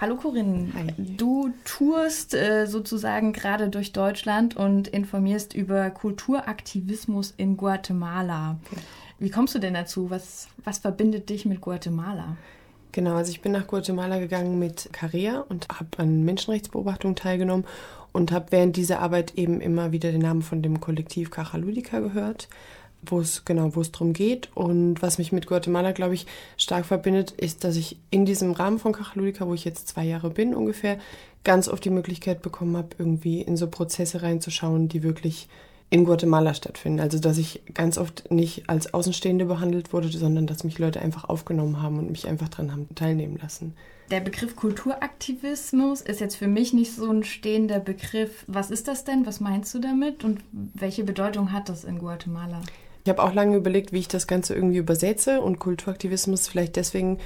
Hallo Corinne. Hi. Du tourst äh, sozusagen gerade durch Deutschland und informierst über Kulturaktivismus in Guatemala. Okay. Wie kommst du denn dazu? Was, was verbindet dich mit Guatemala? Genau, also ich bin nach Guatemala gegangen mit Carrea und habe an Menschenrechtsbeobachtungen teilgenommen und habe während dieser Arbeit eben immer wieder den Namen von dem Kollektiv Cajaludica gehört, wo es genau, wo es drum geht und was mich mit Guatemala, glaube ich, stark verbindet, ist, dass ich in diesem Rahmen von Cajaludica, wo ich jetzt zwei Jahre bin ungefähr, ganz oft die Möglichkeit bekommen habe, irgendwie in so Prozesse reinzuschauen, die wirklich in Guatemala stattfinden. Also dass ich ganz oft nicht als Außenstehende behandelt wurde, sondern dass mich Leute einfach aufgenommen haben und mich einfach dran haben teilnehmen lassen. Der Begriff Kulturaktivismus ist jetzt für mich nicht so ein stehender Begriff. Was ist das denn? Was meinst du damit? Und welche Bedeutung hat das in Guatemala? Ich habe auch lange überlegt, wie ich das Ganze irgendwie übersetze und Kulturaktivismus vielleicht deswegen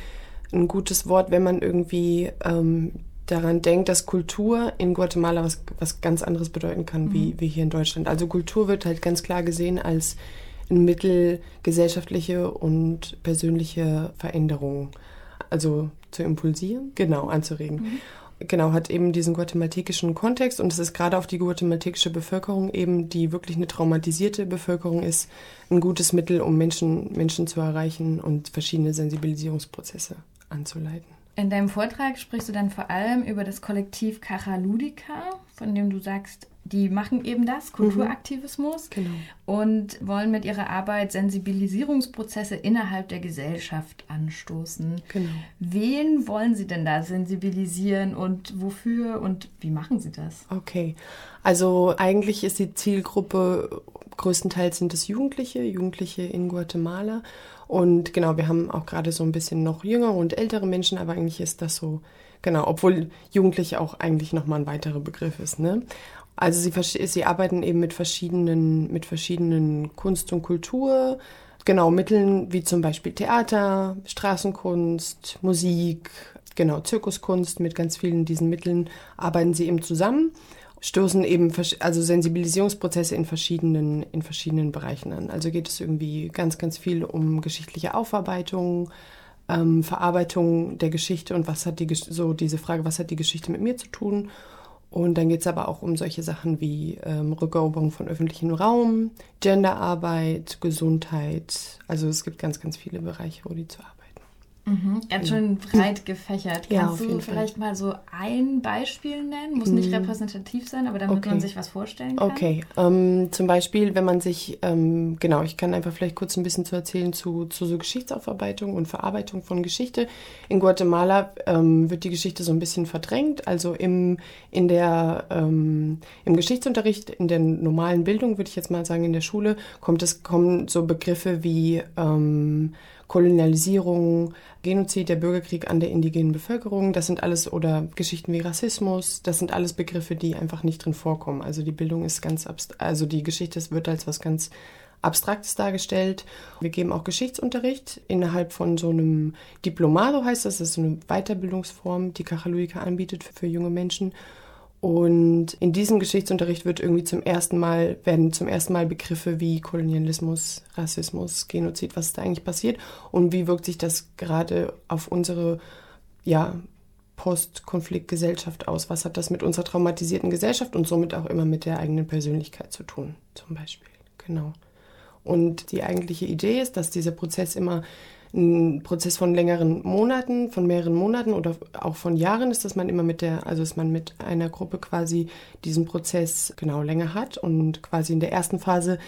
ein gutes Wort, wenn man irgendwie ähm, daran denkt, dass Kultur in Guatemala was, was ganz anderes bedeuten kann, mhm. wie, wie hier in Deutschland. Also Kultur wird halt ganz klar gesehen als ein Mittel, gesellschaftliche und persönliche Veränderungen, also zu impulsieren, genau, anzuregen. Mhm. Genau, hat eben diesen guatemaltekischen Kontext und es ist gerade auf die guatemaltekische Bevölkerung eben, die wirklich eine traumatisierte Bevölkerung ist, ein gutes Mittel, um Menschen, Menschen zu erreichen und verschiedene Sensibilisierungsprozesse anzuleiten. In deinem Vortrag sprichst du dann vor allem über das Kollektiv Kachaludica, von dem du sagst, die machen eben das, Kulturaktivismus, mhm. genau. und wollen mit ihrer Arbeit Sensibilisierungsprozesse innerhalb der Gesellschaft anstoßen. Genau. Wen wollen sie denn da sensibilisieren und wofür und wie machen sie das? Okay, also eigentlich ist die Zielgruppe größtenteils sind es Jugendliche, Jugendliche in Guatemala und genau, wir haben auch gerade so ein bisschen noch jüngere und ältere Menschen, aber eigentlich ist das so, genau, obwohl Jugendliche auch eigentlich nochmal ein weiterer Begriff ist, ne? Also sie, sie arbeiten eben mit verschiedenen, mit verschiedenen Kunst und Kultur, genau, Mitteln wie zum Beispiel Theater, Straßenkunst, Musik, genau, Zirkuskunst, mit ganz vielen diesen Mitteln arbeiten sie eben zusammen stoßen eben also Sensibilisierungsprozesse in verschiedenen, in verschiedenen Bereichen an. Also geht es irgendwie ganz, ganz viel um geschichtliche Aufarbeitung, ähm, Verarbeitung der Geschichte und was hat die so diese Frage, was hat die Geschichte mit mir zu tun? Und dann geht es aber auch um solche Sachen wie ähm, Rückeroberung von öffentlichem Raum, Genderarbeit, Gesundheit. Also es gibt ganz, ganz viele Bereiche, wo die zu arbeiten. Mhm, ganz schön breit gefächert. Ja, Kannst du vielleicht Fall. mal so ein Beispiel nennen? Muss nicht mhm. repräsentativ sein, aber damit okay. man sich was vorstellen kann. Okay, ähm, zum Beispiel, wenn man sich, ähm, genau, ich kann einfach vielleicht kurz ein bisschen zu erzählen zu, zu so Geschichtsaufarbeitung und Verarbeitung von Geschichte. In Guatemala ähm, wird die Geschichte so ein bisschen verdrängt. Also im, in der, ähm, im Geschichtsunterricht, in der normalen Bildung, würde ich jetzt mal sagen, in der Schule, kommt es, kommen so Begriffe wie ähm, Kolonialisierung, Genozid, der Bürgerkrieg an der indigenen Bevölkerung, das sind alles, oder Geschichten wie Rassismus, das sind alles Begriffe, die einfach nicht drin vorkommen. Also die Bildung ist ganz, also die Geschichte wird als was ganz Abstraktes dargestellt. Wir geben auch Geschichtsunterricht innerhalb von so einem Diplomado heißt das, das ist so eine Weiterbildungsform, die Kachaluika anbietet für junge Menschen. Und in diesem Geschichtsunterricht wird irgendwie zum ersten Mal, werden zum ersten Mal Begriffe wie Kolonialismus, Rassismus, Genozid, was ist da eigentlich passiert und wie wirkt sich das gerade auf unsere, ja, Postkonfliktgesellschaft aus? Was hat das mit unserer traumatisierten Gesellschaft und somit auch immer mit der eigenen Persönlichkeit zu tun, zum Beispiel? Genau. Und die eigentliche Idee ist, dass dieser Prozess immer ein Prozess von längeren Monaten, von mehreren Monaten oder auch von Jahren ist, dass man immer mit der, also dass man mit einer Gruppe quasi diesen Prozess genau länger hat und quasi in der ersten Phase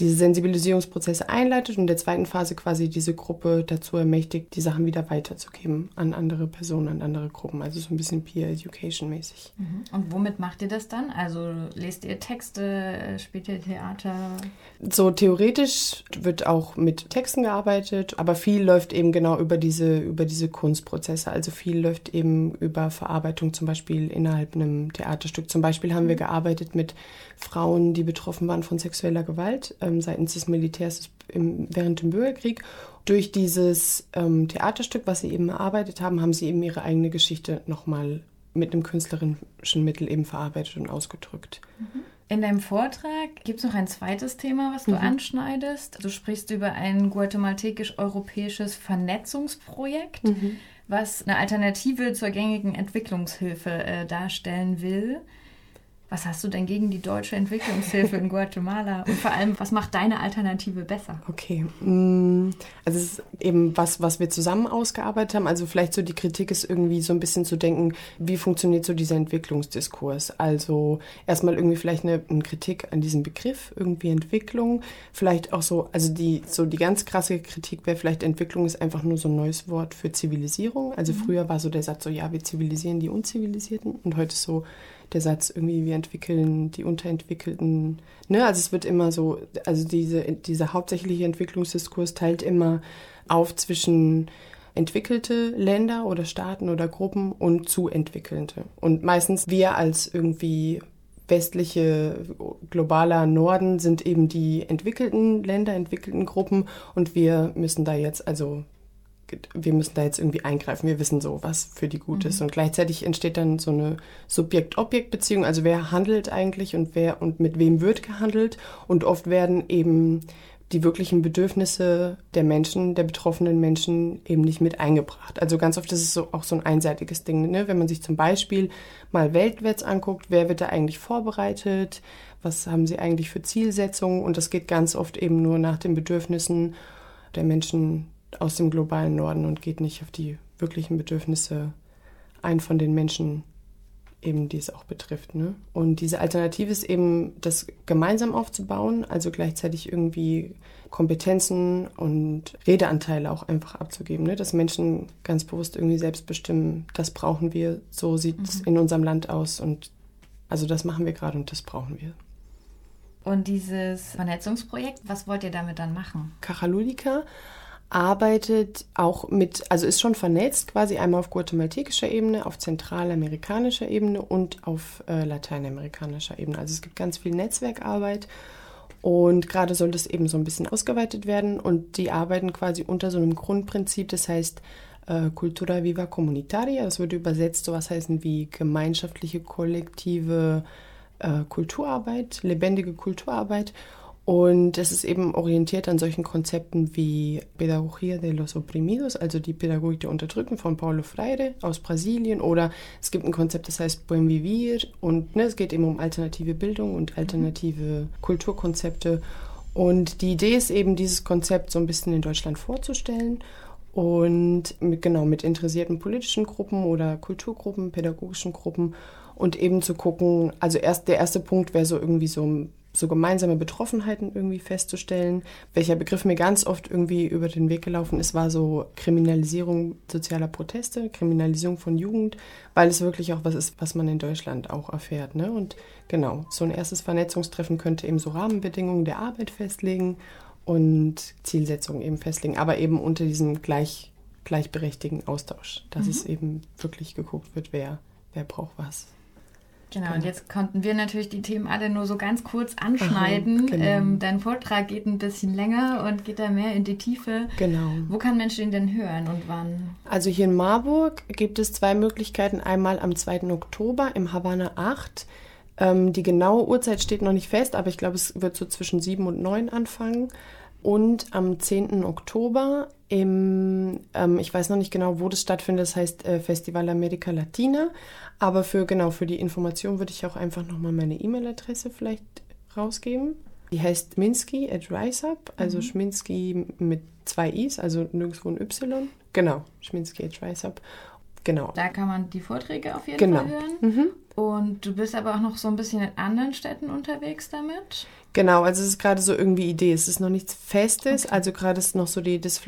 diese Sensibilisierungsprozesse einleitet und in der zweiten Phase quasi diese Gruppe dazu ermächtigt, die Sachen wieder weiterzugeben an andere Personen, an andere Gruppen. Also so ein bisschen Peer Education mäßig. Mhm. Und womit macht ihr das dann? Also lest ihr Texte, spielt ihr Theater? So theoretisch wird auch mit Texten gearbeitet, aber viel läuft eben genau über diese, über diese Kunstprozesse. Also viel läuft eben über Verarbeitung zum Beispiel innerhalb einem Theaterstück. Zum Beispiel haben wir gearbeitet mit Frauen, die betroffen waren von sexueller Gewalt ähm, seitens des Militärs im, während dem Bürgerkrieg. Durch dieses ähm, Theaterstück, was sie eben erarbeitet haben, haben sie eben ihre eigene Geschichte nochmal mit einem künstlerischen Mittel eben verarbeitet und ausgedrückt. Mhm. In deinem Vortrag gibt es noch ein zweites Thema, was du mhm. anschneidest. Du sprichst über ein guatemaltekisch-europäisches Vernetzungsprojekt. Mhm. was eine Alternative zur gängigen Entwicklungshilfe äh, darstellen will. Was hast du denn gegen die deutsche Entwicklungshilfe in Guatemala? Und vor allem, was macht deine Alternative besser? Okay, mm, also es ist eben was, was wir zusammen ausgearbeitet haben. Also vielleicht so die Kritik ist irgendwie so ein bisschen zu denken, wie funktioniert so dieser Entwicklungsdiskurs? Also erstmal irgendwie vielleicht eine, eine Kritik an diesem Begriff, irgendwie Entwicklung. Vielleicht auch so, also die, so die ganz krasse Kritik wäre vielleicht Entwicklung ist einfach nur so ein neues Wort für Zivilisierung. Also mhm. früher war so der Satz so, ja, wir zivilisieren die Unzivilisierten und heute ist so, der Satz irgendwie, wir entwickeln die Unterentwickelten. Ne? Also es wird immer so, also diese, dieser hauptsächliche Entwicklungsdiskurs teilt immer auf zwischen entwickelte Länder oder Staaten oder Gruppen und zu entwickelnde. Und meistens wir als irgendwie westliche globaler Norden sind eben die entwickelten Länder, entwickelten Gruppen und wir müssen da jetzt also wir müssen da jetzt irgendwie eingreifen, wir wissen so, was für die gut mhm. ist. Und gleichzeitig entsteht dann so eine Subjekt-Objekt-Beziehung, also wer handelt eigentlich und wer und mit wem wird gehandelt. Und oft werden eben die wirklichen Bedürfnisse der Menschen, der betroffenen Menschen eben nicht mit eingebracht. Also ganz oft ist es so, auch so ein einseitiges Ding. Ne? Wenn man sich zum Beispiel mal weltwärts anguckt, wer wird da eigentlich vorbereitet, was haben sie eigentlich für Zielsetzungen und das geht ganz oft eben nur nach den Bedürfnissen der Menschen aus dem globalen Norden und geht nicht auf die wirklichen Bedürfnisse ein von den Menschen, eben die es auch betrifft. Ne? Und diese Alternative ist eben, das gemeinsam aufzubauen, also gleichzeitig irgendwie Kompetenzen und Redeanteile auch einfach abzugeben, ne? dass Menschen ganz bewusst irgendwie selbst bestimmen, das brauchen wir, so sieht es mhm. in unserem Land aus und also das machen wir gerade und das brauchen wir. Und dieses Vernetzungsprojekt, was wollt ihr damit dann machen? Kachalulika arbeitet auch mit, also ist schon vernetzt quasi einmal auf guatemaltekischer Ebene, auf zentralamerikanischer Ebene und auf äh, lateinamerikanischer Ebene. Also es gibt ganz viel Netzwerkarbeit und gerade soll das eben so ein bisschen ausgeweitet werden und die arbeiten quasi unter so einem Grundprinzip, das heißt äh, Cultura Viva Comunitaria, das würde übersetzt sowas heißen wie gemeinschaftliche, kollektive äh, Kulturarbeit, lebendige Kulturarbeit. Und es ist eben orientiert an solchen Konzepten wie Pedagogía de los Oprimidos, also die Pädagogik der Unterdrückten von Paulo Freire aus Brasilien. Oder es gibt ein Konzept, das heißt Buen Vivir. Und ne, es geht eben um alternative Bildung und alternative Kulturkonzepte. Und die Idee ist eben, dieses Konzept so ein bisschen in Deutschland vorzustellen und mit, genau mit interessierten politischen Gruppen oder Kulturgruppen, pädagogischen Gruppen und eben zu gucken, also erst der erste Punkt wäre so irgendwie so so gemeinsame Betroffenheiten irgendwie festzustellen. Welcher Begriff mir ganz oft irgendwie über den Weg gelaufen ist, war so Kriminalisierung sozialer Proteste, Kriminalisierung von Jugend, weil es wirklich auch was ist, was man in Deutschland auch erfährt. Ne? Und genau, so ein erstes Vernetzungstreffen könnte eben so Rahmenbedingungen der Arbeit festlegen und Zielsetzungen eben festlegen, aber eben unter diesem gleich, gleichberechtigten Austausch, dass mhm. es eben wirklich geguckt wird, wer, wer braucht was. Genau, und jetzt konnten wir natürlich die Themen alle nur so ganz kurz anschneiden. Aha, genau. ähm, dein Vortrag geht ein bisschen länger und geht da mehr in die Tiefe. Genau. Wo kann Menschen ihn denn hören und wann? Also hier in Marburg gibt es zwei Möglichkeiten. Einmal am 2. Oktober im Havana 8. Ähm, die genaue Uhrzeit steht noch nicht fest, aber ich glaube, es wird so zwischen 7 und 9 anfangen und am 10. Oktober im, ähm, ich weiß noch nicht genau, wo das stattfindet, das heißt äh, Festival America Latina. Aber für genau für die Information würde ich auch einfach nochmal meine E-Mail-Adresse vielleicht rausgeben. Die heißt Minsky at RiseUp, also mhm. Schminsky mit zwei I's, also nirgendwo ein Y. Genau, Schminsky at RiseUp. Genau. Da kann man die Vorträge auf jeden genau. Fall hören. Mhm. Und du bist aber auch noch so ein bisschen in anderen Städten unterwegs damit? Genau, also es ist gerade so irgendwie Idee. Es ist noch nichts Festes. Okay. Also gerade ist noch so die, das,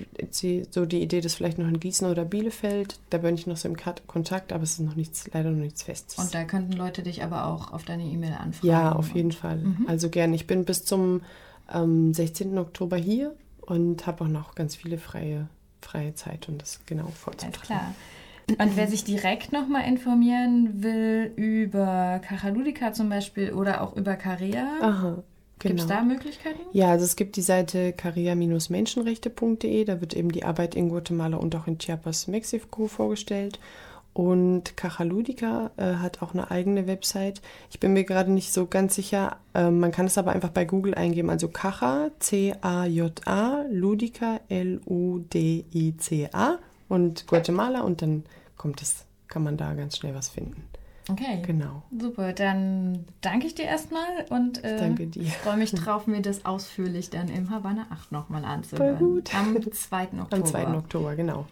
so die Idee, dass vielleicht noch in Gießen oder Bielefeld. Da bin ich noch so im Kontakt, aber es ist noch nichts, leider noch nichts Festes. Und da könnten Leute dich aber auch auf deine E-Mail anfragen. Ja, auf jeden Fall. Mhm. Also gerne. Ich bin bis zum ähm, 16. Oktober hier und habe auch noch ganz viele freie, freie Zeit, um das genau vorzutragen. Alles klar. Und wer sich direkt nochmal informieren will über Kachaludika zum Beispiel oder auch über Karea, Aha. Genau. Gibt es da Möglichkeiten? Ja, also es gibt die Seite caria-menschenrechte.de, da wird eben die Arbeit in Guatemala und auch in Chiapas, Mexiko vorgestellt. Und Cajalúdica äh, hat auch eine eigene Website. Ich bin mir gerade nicht so ganz sicher. Äh, man kann es aber einfach bei Google eingeben. Also Caja, C-A-J-A, Ludica, L-U-D-I-C-A und Guatemala und dann kommt es, kann man da ganz schnell was finden. Okay. Genau. Super, dann danke ich dir erstmal und äh, freue mich drauf, mir das ausführlich dann im Havanna 8 nochmal anzuhören. Voll gut. Am 2. Oktober. Am 2. Oktober, genau.